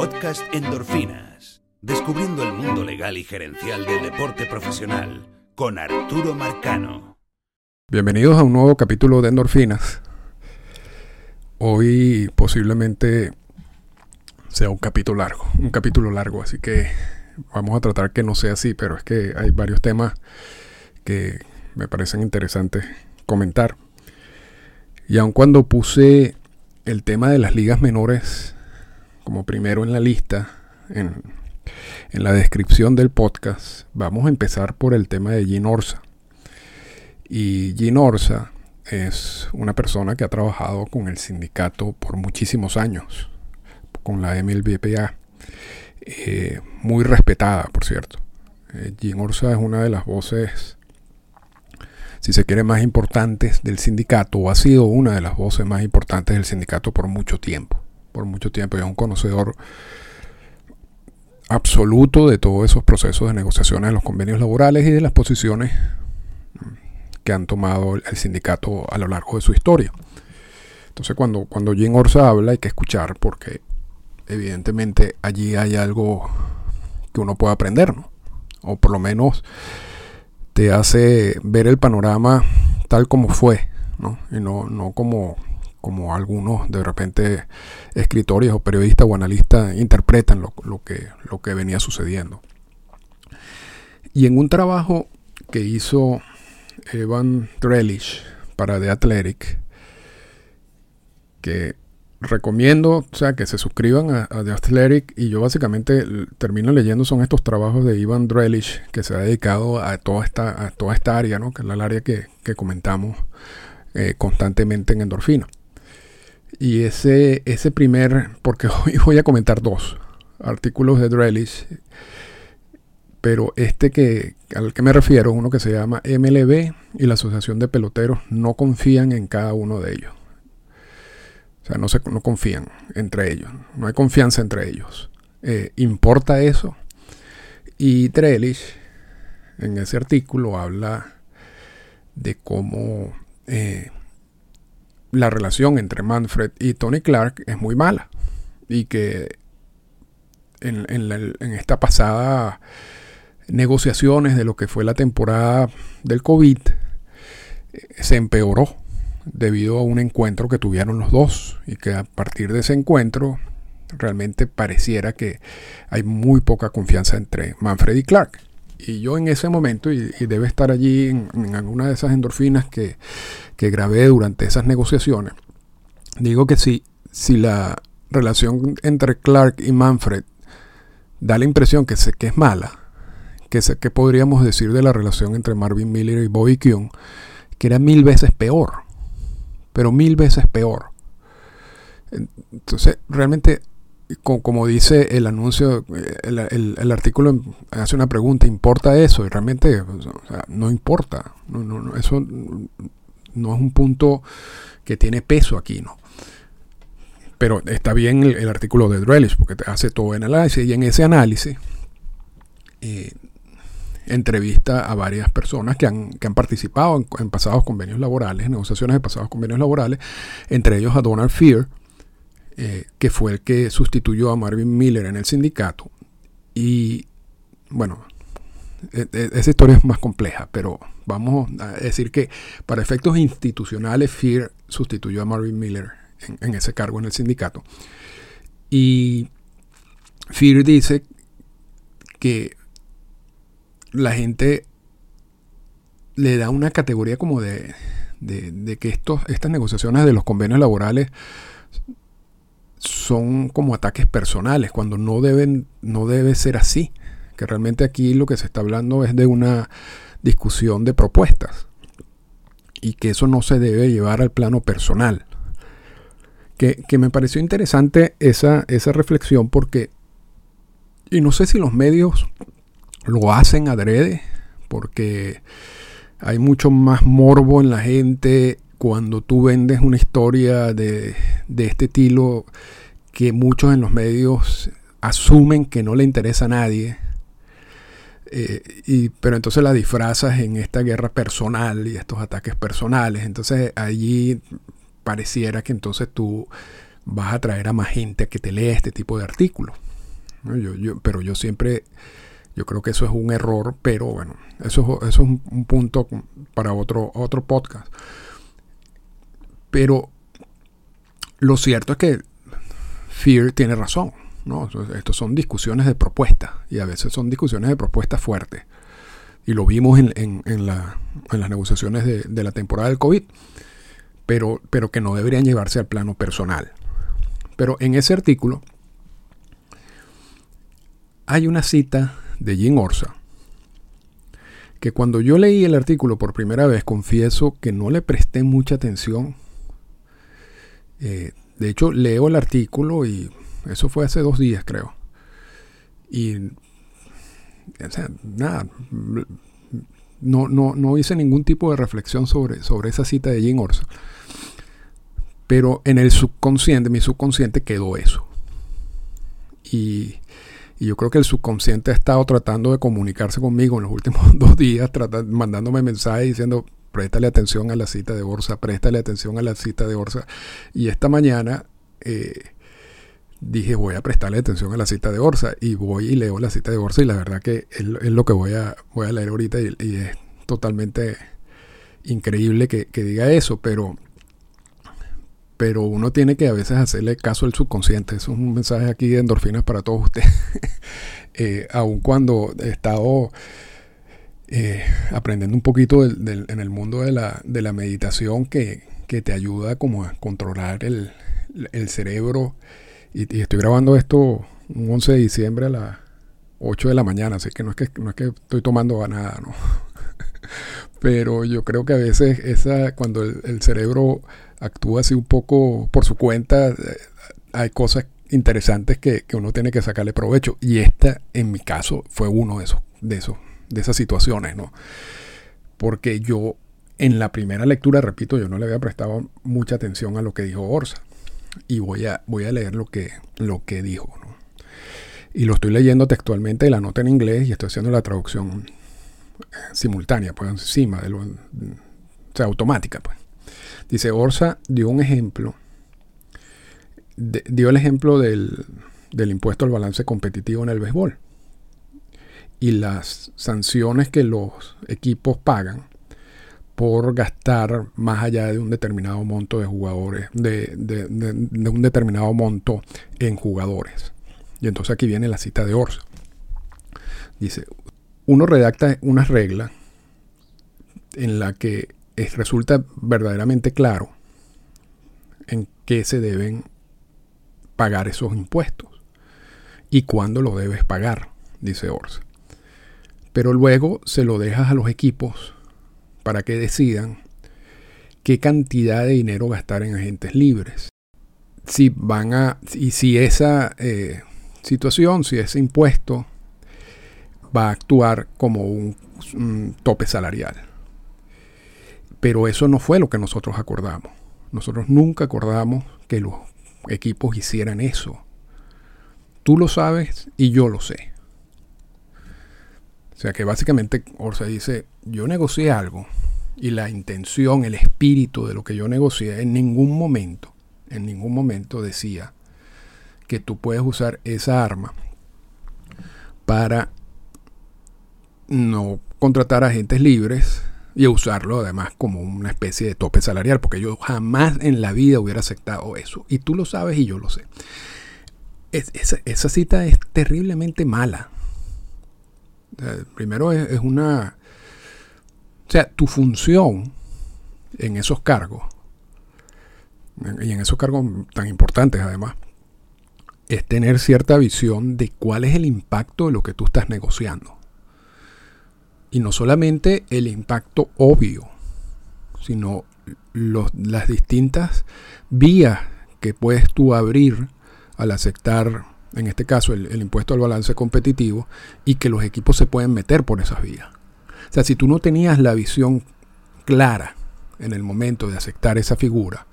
Podcast Endorfinas. Descubriendo el mundo legal y gerencial del deporte profesional con Arturo Marcano. Bienvenidos a un nuevo capítulo de Endorfinas. Hoy posiblemente sea un capítulo largo, un capítulo largo, así que vamos a tratar que no sea así, pero es que hay varios temas que me parecen interesantes comentar. Y aun cuando puse el tema de las ligas menores como primero en la lista, en, la descripción del podcast, vamos a empezar por el tema de Gin Orsa. Y Gin Orsa es una persona que ha trabajado con el sindicato por muchísimos años, con la MLBPA, eh, muy respetada, por cierto. Eh, Gin Orsa es una de las voces, si se quiere, más importantes del sindicato, o ha sido una de las voces más importantes del sindicato por mucho tiempo por mucho tiempo y es un conocedor absoluto de todos esos procesos de negociaciones de los convenios laborales y de las posiciones que han tomado el sindicato a lo largo de su historia. Entonces cuando, cuando Jim Orsa habla hay que escuchar porque evidentemente allí hay algo que uno puede aprender, ¿no? O por lo menos te hace ver el panorama tal como fue, ¿no? Y no, no como como algunos de repente escritores o periodistas o analistas interpretan lo, que, lo que venía sucediendo. Y en un trabajo que hizo Evan Drellich para The Athletic, que recomiendo, o sea, que se suscriban a, The Athletic y yo básicamente termino leyendo son estos trabajos de Ivan Drellich que se ha dedicado a toda esta, a toda esta área, ¿no? que es el área que, comentamos eh, constantemente en endorfina. Y ese, ese primer, porque hoy voy a comentar dos artículos de Drellis, pero este que al que me refiero, uno que se llama MLB y la Asociación de Peloteros no confían en cada uno de ellos. O sea, no, se, no confían entre ellos, no hay confianza entre ellos. Eh, ¿Importa eso? Y Drellis en ese artículo habla de cómo eh, la relación entre Manfred y Tony Clark es muy mala. Y que en, esta pasada negociaciones de lo que fue la temporada del COVID eh, se empeoró debido a un encuentro que tuvieron los dos y que a partir de ese encuentro realmente pareciera que hay muy poca confianza entre Manfred y Clark. Y yo en ese momento, y, debe estar allí en, alguna de esas endorfinas que, grabé durante esas negociaciones, digo que si, si la relación entre Clark y Manfred da la impresión que, que es mala, que, que podríamos decir de la relación entre Marvin Miller y Bobby Kuhn, que era mil veces peor, pero mil veces peor. Entonces, realmente como, dice el anuncio, el, artículo hace una pregunta, ¿importa eso? Y realmente no importa. No, eso no es un punto que tiene peso aquí, ¿no? Pero está bien el, artículo de Drellis, porque te hace todo el análisis, y en ese análisis eh, entrevista a varias personas que han, participado en, en, pasados convenios laborales, negociaciones de pasados convenios laborales, entre ellos a Donald Fear, eh, que fue el que sustituyó a Marvin Miller en el sindicato. Y bueno, e, e, esa historia es más compleja, pero vamos a decir que para efectos institucionales, Fear sustituyó a Marvin Miller en, ese cargo en el sindicato. Y Fear dice que la gente le da una categoría como de, de, que estos, estas negociaciones de los convenios laborales son como ataques personales, cuando no deben, no debe ser así. Que realmente aquí lo que se está hablando es de una discusión de propuestas. Y que eso no se debe llevar al plano personal. Que, me pareció interesante esa, esa reflexión porque, y no sé si los medios lo hacen adrede, porque hay mucho más morbo en la gente cuando tú vendes una historia de, este estilo que muchos en los medios asumen que no le interesa a nadie, eh, y, pero entonces la disfrazas en esta guerra personal y estos ataques personales. Entonces allí pareciera que entonces tú vas a traer a más gente que te lea este tipo de artículos. pero yo siempre, yo creo que eso es un error, pero bueno, eso, eso es un, un punto para otro, otro podcast. Pero lo cierto es que Fear tiene razón. ¿no? Estos son discusiones de propuestas y a veces son discusiones de propuestas fuertes. Y lo vimos en, en, la, en las negociaciones de, de, la temporada del COVID, pero, pero que no deberían llevarse al plano personal. Pero en ese artículo hay una cita de Jim Orsa que cuando yo leí el artículo por primera vez, confieso que no le presté mucha atención. Eh, de hecho, leo el artículo y eso fue hace dos días, creo. Y, o sea, nada, no, no, no hice ningún tipo de reflexión sobre, sobre esa cita de Jim Orsa. Pero en el subconsciente, mi subconsciente quedó eso. Y, y, yo creo que el subconsciente ha estado tratando de comunicarse conmigo en los últimos dos días, mandándome mensajes diciendo, préstale atención a la cita de Orsa, préstale atención a la cita de Orsa. Y esta mañana eh, dije, voy a prestarle atención a la cita de Orsa. Y voy y leo la cita de Orsa y la verdad que es, lo que voy a, voy a leer ahorita y, es totalmente increíble que, diga eso, pero, pero uno tiene que a veces hacerle caso al subconsciente. Eso es un mensaje aquí de endorfinas para todos ustedes. eh, aun cuando he estado eh, aprendiendo un poquito en el mundo de la, de la meditación que, que, te ayuda como a controlar el, el cerebro y, estoy grabando esto un 11 de diciembre a las 8 de la mañana, así que no es que, no es que estoy tomando nada, ¿no? Pero yo creo que a veces esa, cuando el, cerebro actúa así un poco por su cuenta, eh, hay cosas interesantes que, uno tiene que sacarle provecho. Y esta, en mi caso, fue uno de esos, de esos, de esas situaciones, ¿no? Porque yo, en la primera lectura, repito, yo no le había prestado mucha atención a lo que dijo Orsa y voy a, voy a leer lo que, lo que dijo. Y lo estoy leyendo textualmente la nota en inglés y estoy haciendo la traducción eh, simultánea, pues encima de lo, o sea, automática. Pues. Dice, Orsa dio un ejemplo, dio el ejemplo del, del impuesto al balance competitivo en el béisbol y las sanciones que los equipos pagan por gastar más allá de un determinado monto de jugadores, de, un determinado monto en jugadores. Y entonces aquí viene la cita de Orsa. Dice, uno redacta una regla en la que resulta verdaderamente claro en qué se deben pagar esos impuestos y cuándo lo debes pagar, dice Orsa. Pero luego se lo dejas a los equipos para que decidan qué cantidad de dinero gastar en agentes libres. Si van a, y si esa eh, situación, si ese impuesto va a actuar como un, tope salarial. Pero eso no fue lo que nosotros acordamos. Nosotros nunca acordamos que los equipos hicieran eso. Tú lo sabes y yo lo sé. O sea que básicamente Orsa dice, yo negocié algo y la intención, el espíritu de lo que yo negocié en ningún momento, en ningún momento decía que tú puedes usar esa arma para no contratar agentes libres y usarlo además como una especie de tope salarial, porque yo jamás en la vida hubiera aceptado eso. Y tú lo sabes y yo lo sé. esa cita es terriblemente mala primero es, una... O sea, tu función en esos cargos, y en esos cargos tan importantes además, es tener cierta visión de cuál es el impacto de lo que tú estás negociando. Y no solamente el impacto obvio, sino las distintas vías que puedes tú abrir al aceptar en este caso el, impuesto al balance competitivo, y que los equipos se pueden meter por esas vías. O sea, si tú no tenías la visión clara en el momento de aceptar esa figura,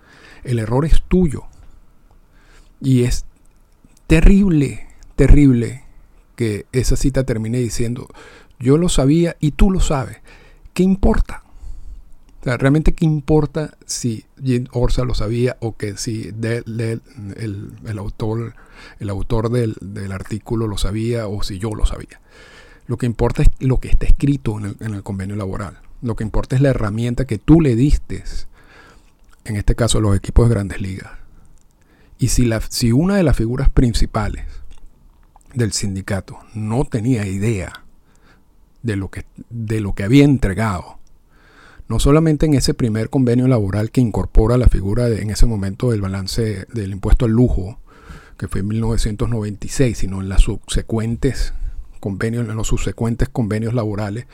el error es tuyo. Y es terrible, terrible que esa cita termine diciendo, yo lo sabía y tú lo sabes. ¿Qué importa? Realmente qué importa si Jim Orsa lo sabía o que si el, autor, el autor del, artículo lo sabía o si yo lo sabía. Lo que importa es lo que está escrito en el, convenio laboral. Lo que importa es la herramienta que tú le diste, en este caso a los equipos de grandes ligas. Y si, si una de las figuras principales del sindicato no tenía idea de lo que, de lo que había entregado, no solamente en ese primer convenio laboral que incorpora la figura de, en ese momento del balance del impuesto al lujo, que fue en 1996, sino en las subsecuentes convenios, en los subsecuentes convenios laborales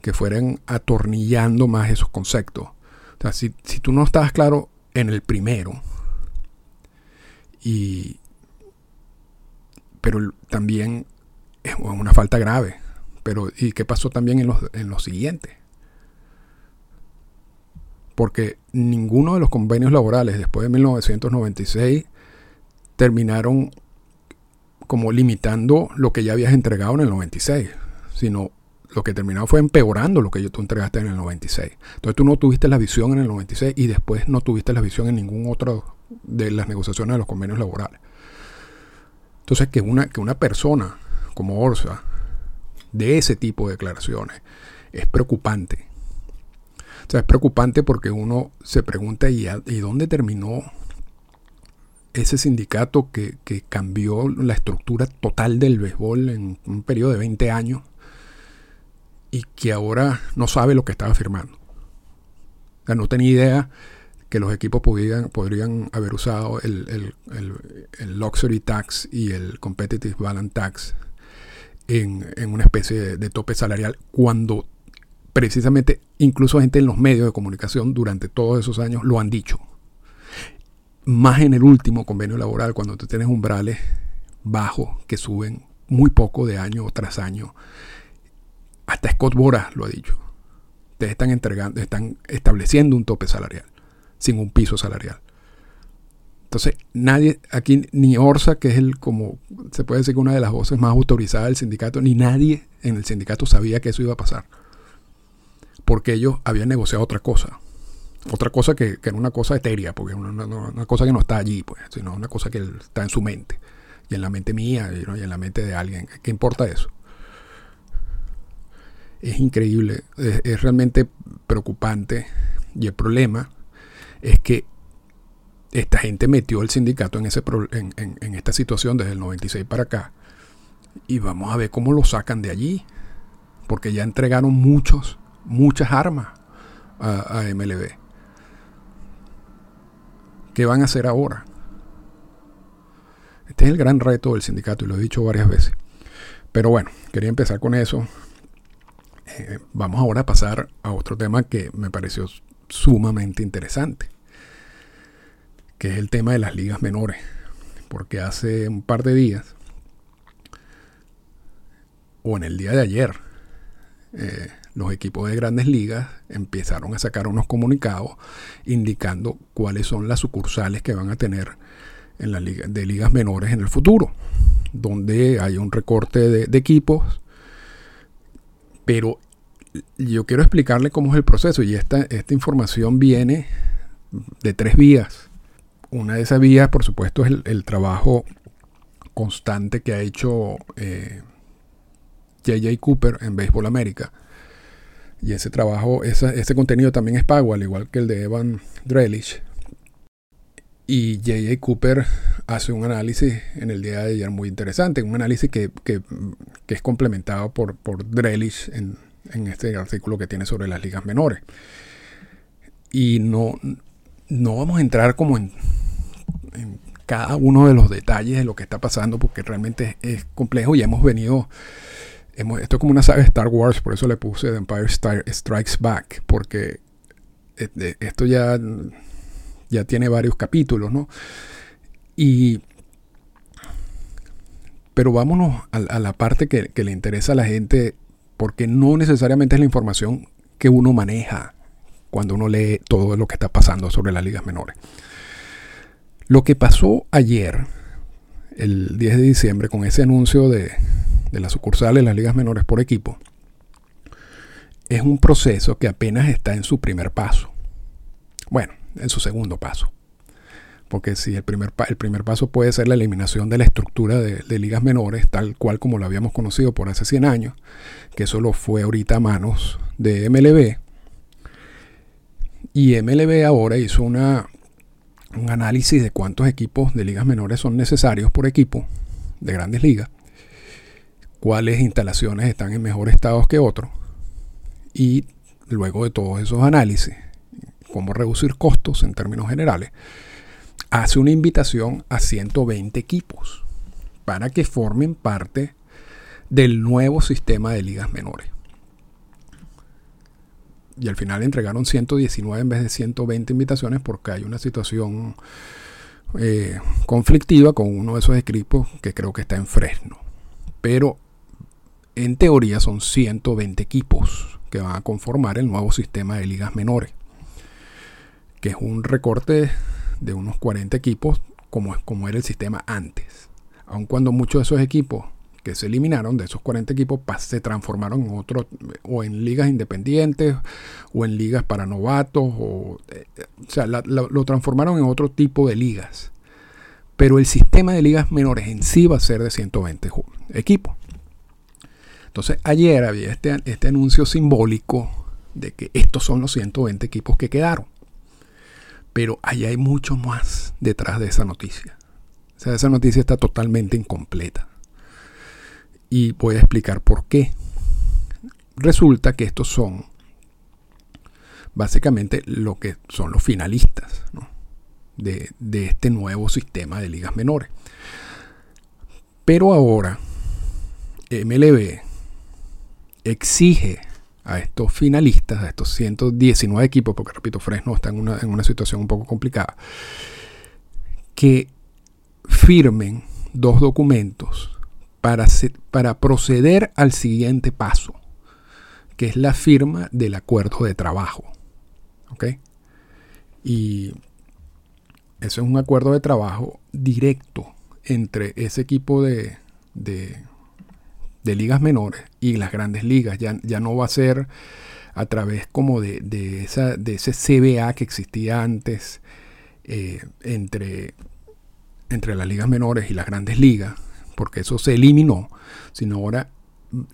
que fueran atornillando más esos conceptos. O sea, si, si tú no estabas claro en el primero, y pero también es una falta grave. Pero, ¿y qué pasó también en los, en los siguientes? Porque ninguno de los convenios laborales después de 1996 terminaron como limitando lo que ya habías entregado en el 96, sino lo que terminó fue empeorando lo que tú entregaste en el 96. Entonces tú no tuviste la visión en el 96 y después no tuviste la visión en ningún otro de las negociaciones de los convenios laborales. Entonces, que una, que una persona como Orsa de ese tipo de declaraciones es preocupante. O sea, es preocupante porque uno se pregunta, ¿y, dónde terminó ese sindicato que, que, cambió la estructura total del béisbol en un periodo de 20 años y que ahora no sabe lo que estaba firmando? O sea, no tenía idea que los equipos podrían, podrían haber usado el, Luxury Tax y el Competitive Balance Tax en, una especie de, tope salarial cuando precisamente incluso gente en los medios de comunicación durante todos esos años lo han dicho. Más en el último convenio laboral, cuando tú tienes umbrales bajos que suben muy poco de año tras año. Hasta Scott Boras lo ha dicho. Ustedes están entregando, están estableciendo un tope salarial sin un piso salarial. Entonces, nadie, aquí ni Orsa, que es el como se puede decir que una de las voces más autorizadas del sindicato, ni nadie en el sindicato sabía que eso iba a pasar. Porque ellos habían negociado otra cosa. Otra cosa que, era una cosa etérea, porque una, una, cosa que no está allí, pues, sino una cosa que está en su mente. Y en la mente mía, y, en la mente de alguien. ¿Qué importa eso? Es increíble, es realmente preocupante. Y el problema es que esta gente metió el sindicato en, ese en, esta situación desde el 96 para acá. Y vamos a ver cómo lo sacan de allí. Porque ya entregaron muchos, muchas armas a, a MLB. ¿Qué van a hacer ahora? Este es el gran reto del sindicato y lo he dicho varias veces. Pero bueno, quería empezar con eso. Eh, vamos ahora a pasar a otro tema que me pareció sumamente interesante, que es el tema de las ligas menores. Porque hace un par de días, o en el día de ayer, eh, los equipos de grandes ligas empezaron a sacar unos comunicados indicando cuáles son las sucursales que van a tener en la liga, de ligas menores en el futuro, donde hay un recorte de, equipos, pero yo quiero explicarle cómo es el proceso y esta, esta información viene de tres vías. Una de esas vías, por supuesto, es el, trabajo constante que ha hecho JJ eh, Cooper en Béisbol América. Y ese trabajo, ese contenido también es pago, al igual que el de Evan Drelich. Y JJ Cooper hace un análisis en el día de ayer muy interesante, un análisis que, es complementado por, por Drelich en, en este artículo que tiene sobre las ligas menores. Y no, no vamos a entrar como en, cada uno de los detalles de lo que está pasando porque realmente es, complejo y hemos venido... Esto es como una saga de Star Wars, por eso le puse The Empire Strikes Back, porque eh, esto ya, ya tiene varios capítulos, ¿no? Y pero vámonos a, la parte que, le interesa a la gente porque no necesariamente es la información que uno maneja cuando uno lee todo lo que está pasando sobre las ligas menores. Lo que pasó ayer, el 10 de diciembre, con ese anuncio de, de las sucursales de las ligas menores por equipo, es un proceso que apenas está en su primer paso. Bueno, en su segundo paso. Porque si el primer, el primer paso puede ser la eliminación de la estructura de, ligas menores, tal cual como lo habíamos conocido por hace 100 años, que eso lo fue ahorita a manos de MLB. Y MLB ahora hizo una, un análisis de cuántos equipos de ligas menores son necesarios por equipo de grandes ligas, cuáles instalaciones están en mejor estado que otros, y luego de todos esos análisis, cómo reducir costos en términos generales, hace una invitación a 120 equipos para que formen parte del nuevo sistema de ligas menores. Y al final entregaron 119 en vez de 120 invitaciones porque hay una situación eh, conflictiva con uno de esos equipos que creo que está en Fresno. Pero en teoría son 120 equipos que van a conformar el nuevo sistema de ligas menores, que es un recorte de unos 40 equipos como, como era el sistema antes. Aun cuando muchos de esos equipos que se eliminaron, de esos 40 equipos, se transformaron en otros, o en ligas independientes, o en ligas para novatos, o, eh, o sea, lo transformaron en otro tipo de ligas. Pero el sistema de ligas menores en sí va a ser de 120 equipos. Entonces ayer había este, este anuncio simbólico de que estos son los 120 equipos que quedaron. Pero ahí hay mucho más detrás de esa noticia. O sea, esa noticia está totalmente incompleta. Y voy a explicar por qué. Resulta que estos son básicamente lo que son los finalistas de, de este nuevo sistema de ligas menores. Pero ahora MLB exige a estos finalistas, a estos 119 equipos, porque repito, Fresno está en una, en una situación un poco complicada, que firmen dos documentos para, para proceder al siguiente paso, que es la firma del acuerdo de trabajo. ¿Ok? Y eso es un acuerdo de trabajo directo entre ese equipo de, de de ligas menores y las grandes ligas. Ya, ya no va a ser a través como de, de, esa, de ese CBA que existía antes eh, entre, entre las ligas menores y las grandes ligas, porque eso se eliminó, sino ahora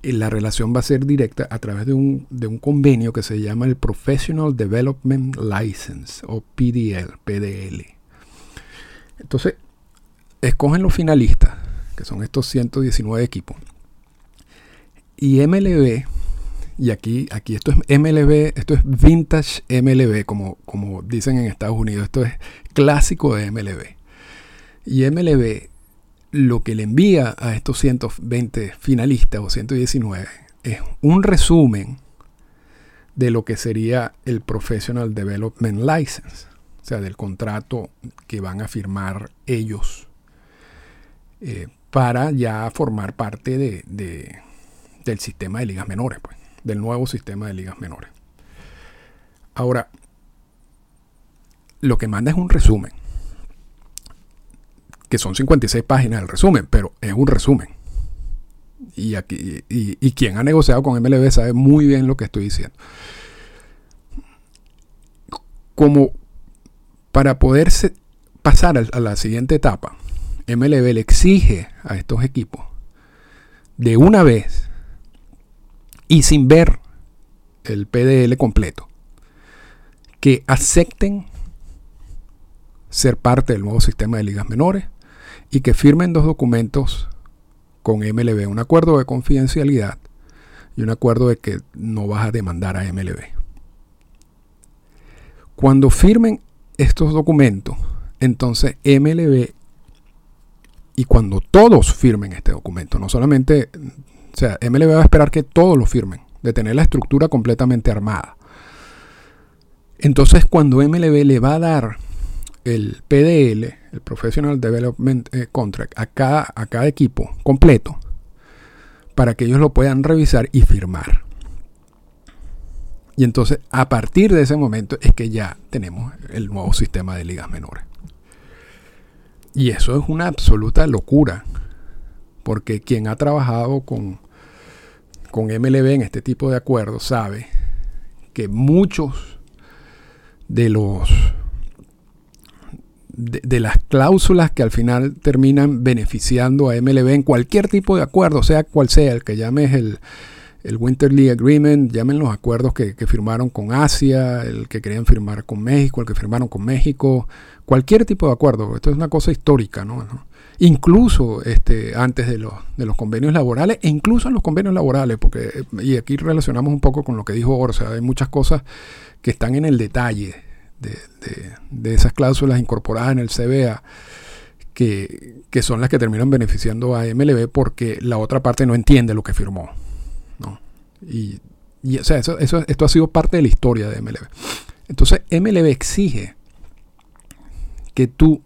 eh, la relación va a ser directa a través de un, de un convenio que se llama el Professional Development License o PDL, PDL. Entonces, escogen los finalistas, que son estos 119 equipos y MLB, y aquí, aquí esto es MLB, esto es vintage MLB, como, como dicen en Estados Unidos, esto es clásico de MLB. Y MLB lo que le envía a estos 120 finalistas o 119 es un resumen de lo que sería el Professional Development License, o sea, del contrato que van a firmar ellos eh, para ya formar parte de, del sistema de ligas menores, pues, del nuevo sistema de ligas menores. Ahora, lo que manda es un resumen, que son 56 páginas del resumen, pero es un resumen. Y, aquí, y, quien ha negociado con MLB sabe muy bien lo que estoy diciendo. Como para poder pasar a la siguiente etapa, MLB le exige a estos equipos de una vez y sin ver el PDL completo, que acepten ser parte del nuevo sistema de ligas menores y que firmen dos documentos con MLB, un acuerdo de confidencialidad y un acuerdo de que no vas a demandar a MLB. Cuando firmen estos documentos, entonces MLB y cuando todos firmen este documento, no solamente o sea, MLB va a esperar que todos lo firmen, de tener la estructura completamente armada. Entonces, cuando MLB le va a dar el PDL, el Professional Development eh, Contract, a cada, a cada equipo completo, para que ellos lo puedan revisar y firmar. Y entonces, a partir de ese momento, es que ya tenemos el nuevo sistema de ligas menores. Y eso es una absoluta locura, porque quien ha trabajado con con MLB en este tipo de acuerdos sabe que muchos de los de, las cláusulas que al final terminan beneficiando a MLB en cualquier tipo de acuerdo, sea cual sea, el que llames el, el Winter League Agreement, llamen los acuerdos que, firmaron con Asia, el que querían firmar con México, el que firmaron con México, cualquier tipo de acuerdo. Esto es una cosa histórica, ¿no? Incluso este, antes de los, de los convenios laborales, e incluso en los convenios laborales, porque, y aquí relacionamos un poco con lo que dijo Orsa, hay muchas cosas que están en el detalle de, esas cláusulas incorporadas en el CBA que, son las que terminan beneficiando a MLB porque la otra parte no entiende lo que firmó. Y, o sea, eso, esto ha sido parte de la historia de MLB. Entonces, MLB exige que tú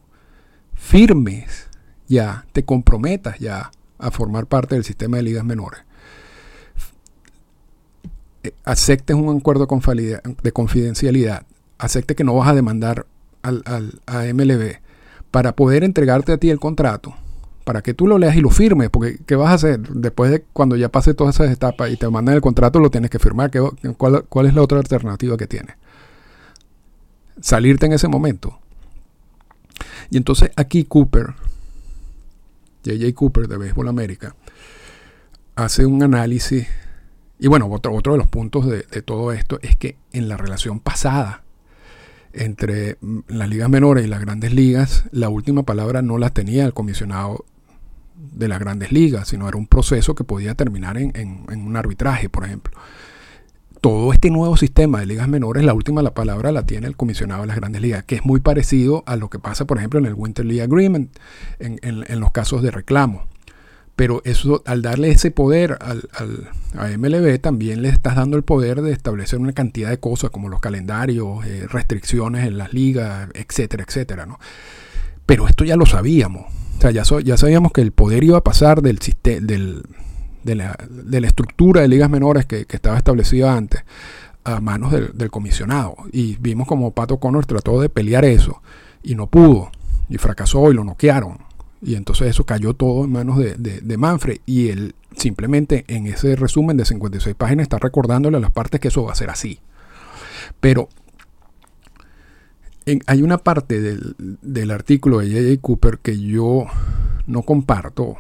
firmes ya, te comprometas ya a formar parte del sistema de ligas menores. Eh, aceptes un acuerdo de confidencialidad acepte que no vas a demandar al, a MLB para poder entregarte a ti el contrato, para que tú lo leas y lo firmes, porque ¿qué vas a hacer? Después de cuando ya pase todas esas etapas y te mandan el contrato, lo tienes que firmar. ¿Cuál, cuál es la otra alternativa que tienes? Salirte en ese momento. Y entonces aquí Cooper, JJ Cooper de Béisbol América, hace un análisis. Y bueno, otro, otro de los puntos de, de todo esto es que en la relación pasada entre mm, las ligas menores y las grandes ligas, la última palabra no la tenía el comisionado de las grandes ligas, sino era un proceso que podía terminar en, un arbitraje, por ejemplo. Todo este nuevo sistema de ligas menores, la última la palabra la tiene el comisionado de las grandes ligas, que es muy parecido a lo que pasa, por ejemplo, en el Winter League Agreement, en los casos de reclamo. Pero eso, al darle ese poder al, a MLB, también le estás dando el poder de establecer una cantidad de cosas como los calendarios, eh, restricciones en las ligas, etcétera, etcétera. ¿no? Pero esto ya lo sabíamos. O sea, ya, sabíamos que el poder iba a pasar del, del, de, la, estructura de ligas menores que, estaba establecida antes a manos del, del, comisionado. Y vimos como Pato Connor trató de pelear eso y no pudo. Y fracasó y lo noquearon. Y entonces eso cayó todo en manos de, Manfred. Y él simplemente en ese resumen de 56 páginas está recordándole a las partes que eso va a ser así. Pero hay una parte del, artículo de J.J. Cooper que yo no comparto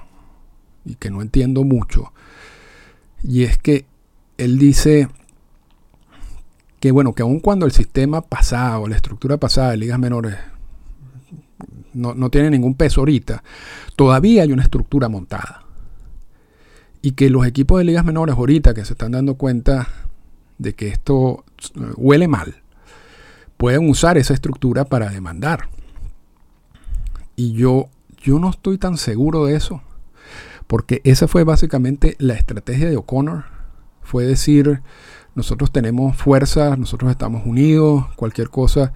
y que no entiendo mucho. Y es que él dice que bueno, que aun cuando el sistema pasado, la estructura pasada de ligas menores no, tiene ningún peso ahorita, todavía hay una estructura montada. Y que los equipos de ligas menores ahorita que se están dando cuenta de que esto eh, huele mal, pueden usar esa estructura para demandar. Y yo, yo no estoy tan seguro de eso, porque esa fue básicamente la estrategia de O'Connor. Fue decir, nosotros tenemos fuerza, nosotros estamos unidos, cualquier cosa,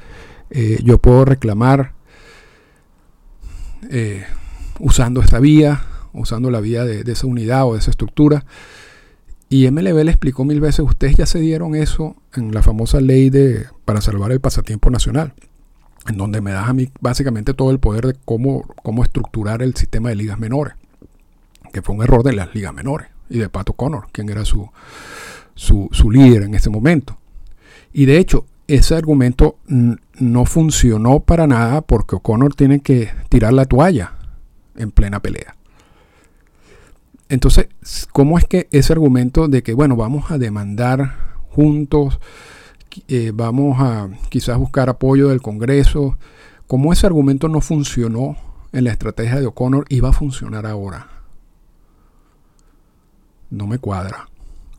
eh, yo puedo reclamar eh, usando esta vía, usando la vía de, esa unidad o de esa estructura. Y MLB le explicó mil veces, ustedes ya se dieron eso en la famosa ley de para salvar el pasatiempo nacional, en donde me das a mí básicamente todo el poder de cómo, cómo estructurar el sistema de ligas menores, que fue un error de las ligas menores y de Pato Connor, quien era su, su, su líder en ese momento. Y de hecho, ese argumento no funcionó para nada porque O'Connor tiene que tirar la toalla en plena pelea. Entonces, ¿cómo es que ese argumento de que, bueno, vamos a demandar juntos, eh, vamos a quizás buscar apoyo del Congreso, cómo ese argumento no funcionó en la estrategia de O'Connor y va a funcionar ahora? No me cuadra.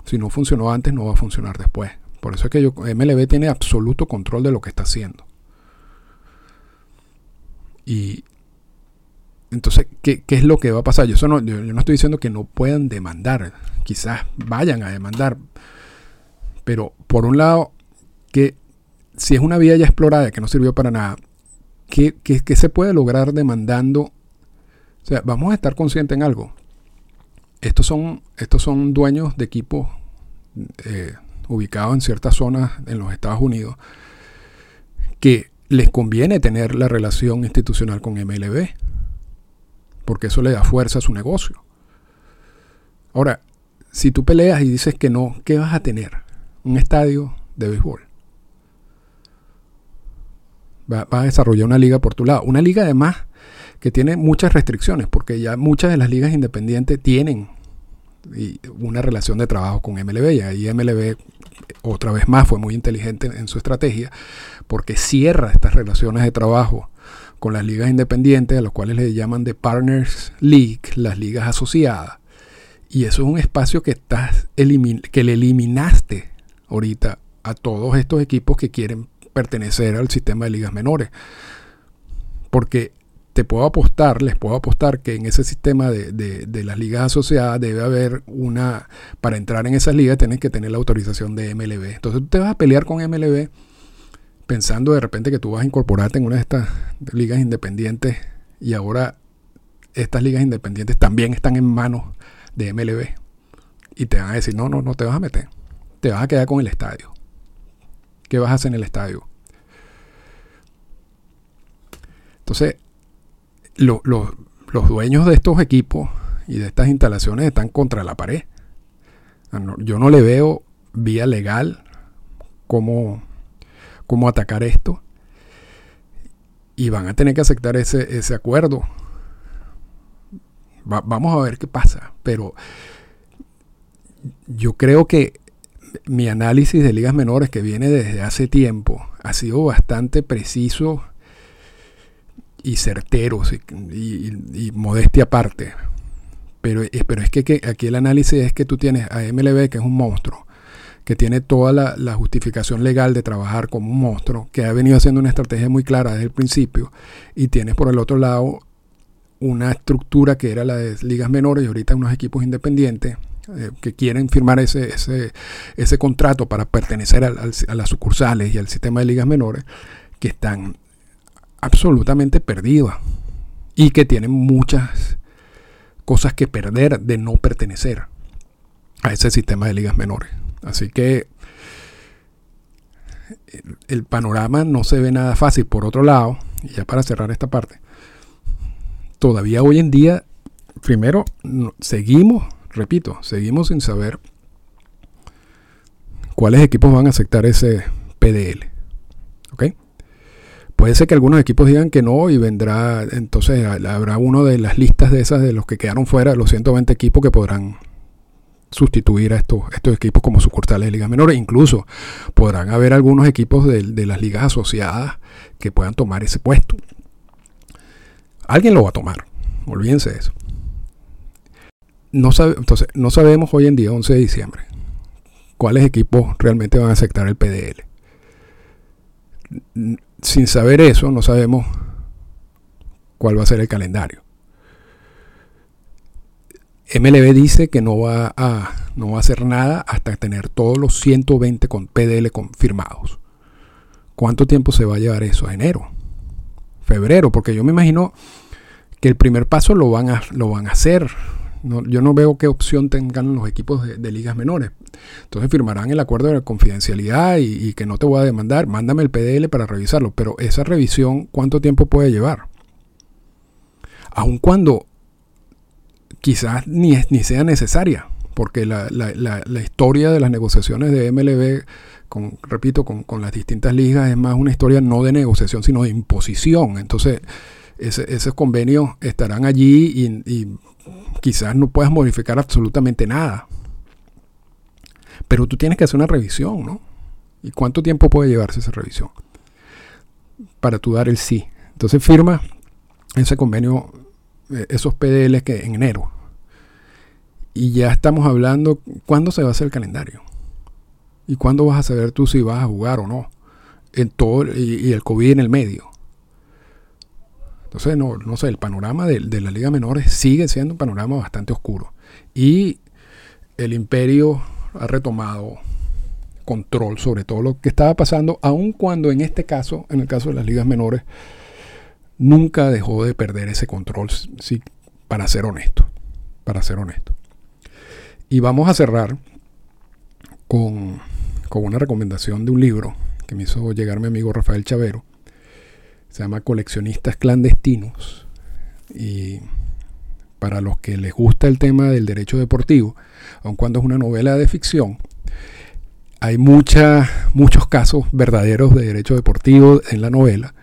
Si no funcionó antes, no va a funcionar después. Por eso es que yo, MLB tiene absoluto control de lo que está haciendo. Y entonces, ¿qué, es lo que va a pasar? Yo, no, yo, no estoy diciendo que no puedan demandar. Quizás vayan a demandar. Pero por un lado, que si es una vía ya explorada que no sirvió para nada, ¿qué, se puede lograr demandando? O sea, vamos a estar conscientes en algo. Estos son, estos son dueños de equipos eh, ubicados en ciertas zonas en los Estados Unidos, que les conviene tener la relación institucional con MLB, porque eso le da fuerza a su negocio. Ahora, si tú peleas y dices que no, ¿qué vas a tener? Un estadio de béisbol. Va, a desarrollar una liga por tu lado. Una liga además que tiene muchas restricciones, porque ya muchas de las ligas independientes tienen una relación de trabajo con MLB. Y ahí MLB, otra vez más, fue muy inteligente en su estrategia, porque cierra estas relaciones de trabajo con las ligas independientes, a los cuales le llaman de Partners League, las ligas asociadas. Y eso es un espacio que, estás que le eliminaste ahorita a todos estos equipos que quieren pertenecer al sistema de ligas menores. Porque te puedo apostar, les puedo apostar que en ese sistema de, las ligas asociadas debe haber una, para entrar en esas ligas tienes que tener la autorización de MLB. Entonces tú te vas a pelear con MLB pensando de repente que tú vas a incorporarte en una de estas ligas independientes y ahora estas ligas independientes también están en manos de MLB y te van a decir, no, no, no te vas a meter, te vas a quedar con el estadio. ¿Qué vas a hacer en el estadio? Entonces, los dueños de estos equipos y de estas instalaciones están contra la pared. Ah, yo no le veo vía legal cómo, cómo atacar esto. Y van a tener que aceptar ese, ese acuerdo. vamos a ver qué pasa. Pero yo creo que mi análisis de ligas menores que viene desde hace tiempo ha sido bastante preciso y certeros y, modestia aparte. Pero, eh, pero es que, aquí el análisis es que tú tienes a MLB, que es un monstruo, que tiene toda la, justificación legal de trabajar como un monstruo, que ha venido haciendo una estrategia muy clara desde el principio, y tienes por el otro lado una estructura que era la de ligas menores y ahorita unos equipos independientes eh, que quieren firmar ese, ese, ese contrato para pertenecer a las sucursales y al sistema de ligas menores, que están absolutamente perdida y que tiene muchas cosas que perder de no pertenecer a ese sistema de ligas menores. Así que el panorama no se ve nada fácil. Por otro lado, y ya para cerrar esta parte, todavía hoy en día, primero, seguimos, repito, seguimos sin saber cuáles equipos van a aceptar ese PDL. ¿Ok? Puede ser que algunos equipos digan que no y vendrá, entonces habrá uno de las listas de esas de los que quedaron fuera, los 120 equipos que podrán sustituir a estos, estos equipos como sucursales de ligas menores. Incluso podrán haber algunos equipos de, las ligas asociadas que puedan tomar ese puesto. Alguien lo va a tomar, olvídense de eso. No sabe, entonces, no sabemos hoy en día, 11 de diciembre, cuáles equipos realmente van a aceptar el PDL sin saber eso, no sabemos cuál va a ser el calendario. MLB dice que no va a, no va a hacer nada hasta tener todos los 120 con PDL confirmados. ¿Cuánto tiempo se va a llevar eso? ¿Enero? ¿Febrero? Porque yo me imagino que el primer paso lo van a, lo van a hacer yo no veo qué opción tengan los equipos de, ligas menores. Entonces firmarán el acuerdo de confidencialidad y, que no te voy a demandar. Mándame el PDL para revisarlo. Pero esa revisión, ¿cuánto tiempo puede llevar? Aun cuando quizás ni, ni sea necesaria. Porque la, historia de las negociaciones de MLB, con, repito, con, las distintas ligas es más una historia no de negociación, sino de imposición. Entonces, esos convenios estarán allí y quizás no puedas modificar absolutamente nada. Pero tú tienes que hacer una revisión, ¿no? ¿Y cuánto tiempo puede llevarse esa revisión? Para tú dar el sí. Entonces firma ese convenio, eh, esos PDL que en enero. Y ya estamos hablando, ¿cuándo se va a hacer el calendario? ¿Y cuándo vas a saber tú si vas a jugar o no? En todo, y el COVID en el medio. Entonces, no, no sé, el panorama de, la Liga Menores sigue siendo un panorama bastante oscuro. Y el imperio ha retomado control sobre todo lo que estaba pasando, aun cuando en este caso, en el caso de las ligas menores, nunca dejó de perder ese control, sí, para ser honesto, para ser honesto. Y vamos a cerrar con, con una recomendación de un libro que me hizo llegar mi amigo Rafael Chavero, se llama Coleccionistas Clandestinos. Y para los que les gusta el tema del derecho deportivo, aun cuando es una novela de ficción, hay muchos casos verdaderos de derecho deportivo en la novela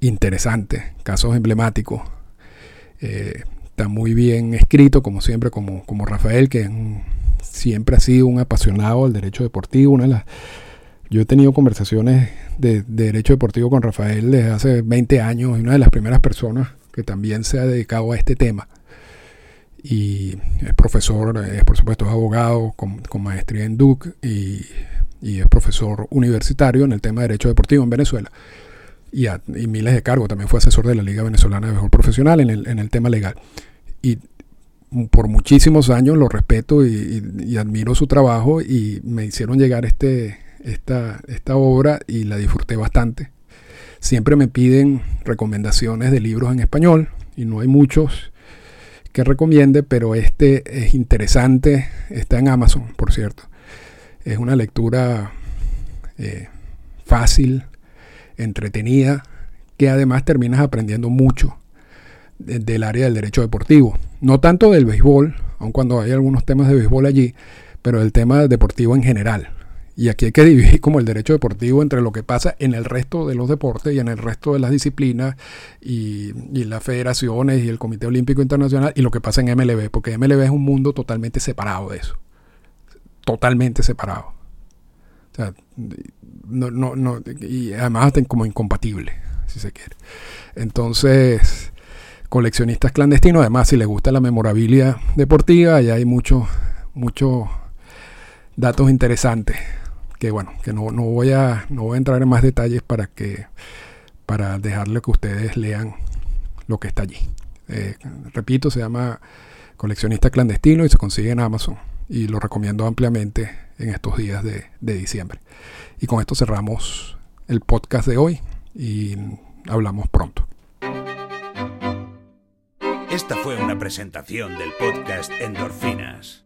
interesantes, casos emblemáticos. Eh, está muy bien escrito, como siempre, como, como Rafael, que siempre ha sido un apasionado del derecho deportivo. Una yo he tenido conversaciones de, derecho deportivo con Rafael desde hace 20 años y una de las primeras personas que también se ha dedicado a este tema. Y es profesor, es por supuesto abogado con, maestría en Duke y, es profesor universitario en el tema de derecho deportivo en Venezuela. Y, miles de cargos, también fue asesor de la Liga Venezolana de Mejor Profesional en el, en el tema legal. Y por muchísimos años lo respeto y, admiro su trabajo y me hicieron llegar este, esta, esta obra y la disfruté bastante. Siempre me piden recomendaciones de libros en español y no hay muchos que recomiende, pero este es interesante, está en Amazon, por cierto. Es una lectura eh, fácil, entretenida, que además terminas aprendiendo mucho del área del derecho deportivo. No tanto del béisbol, aun cuando hay algunos temas de béisbol allí, pero del tema deportivo en general. Y aquí hay que dividir como el derecho deportivo entre lo que pasa en el resto de los deportes y en el resto de las disciplinas y, las federaciones y el Comité Olímpico Internacional y lo que pasa en MLB, porque MLB es un mundo totalmente separado de eso. Totalmente separado. O sea, no, no, no, y además como incompatible, si se quiere. Entonces, coleccionistas clandestinos, además si les gusta la memorabilia deportiva, allá hay muchos muchos datos interesantes que bueno, que no, voy a, no voy a entrar en más detalles para que para dejarle que ustedes lean lo que está allí. Eh, repito, se llama Coleccionista Clandestino y se consigue en Amazon y lo recomiendo ampliamente en estos días de, de diciembre. Y con esto cerramos el podcast de hoy y hablamos pronto. Esta fue una presentación del podcast Endorfinas.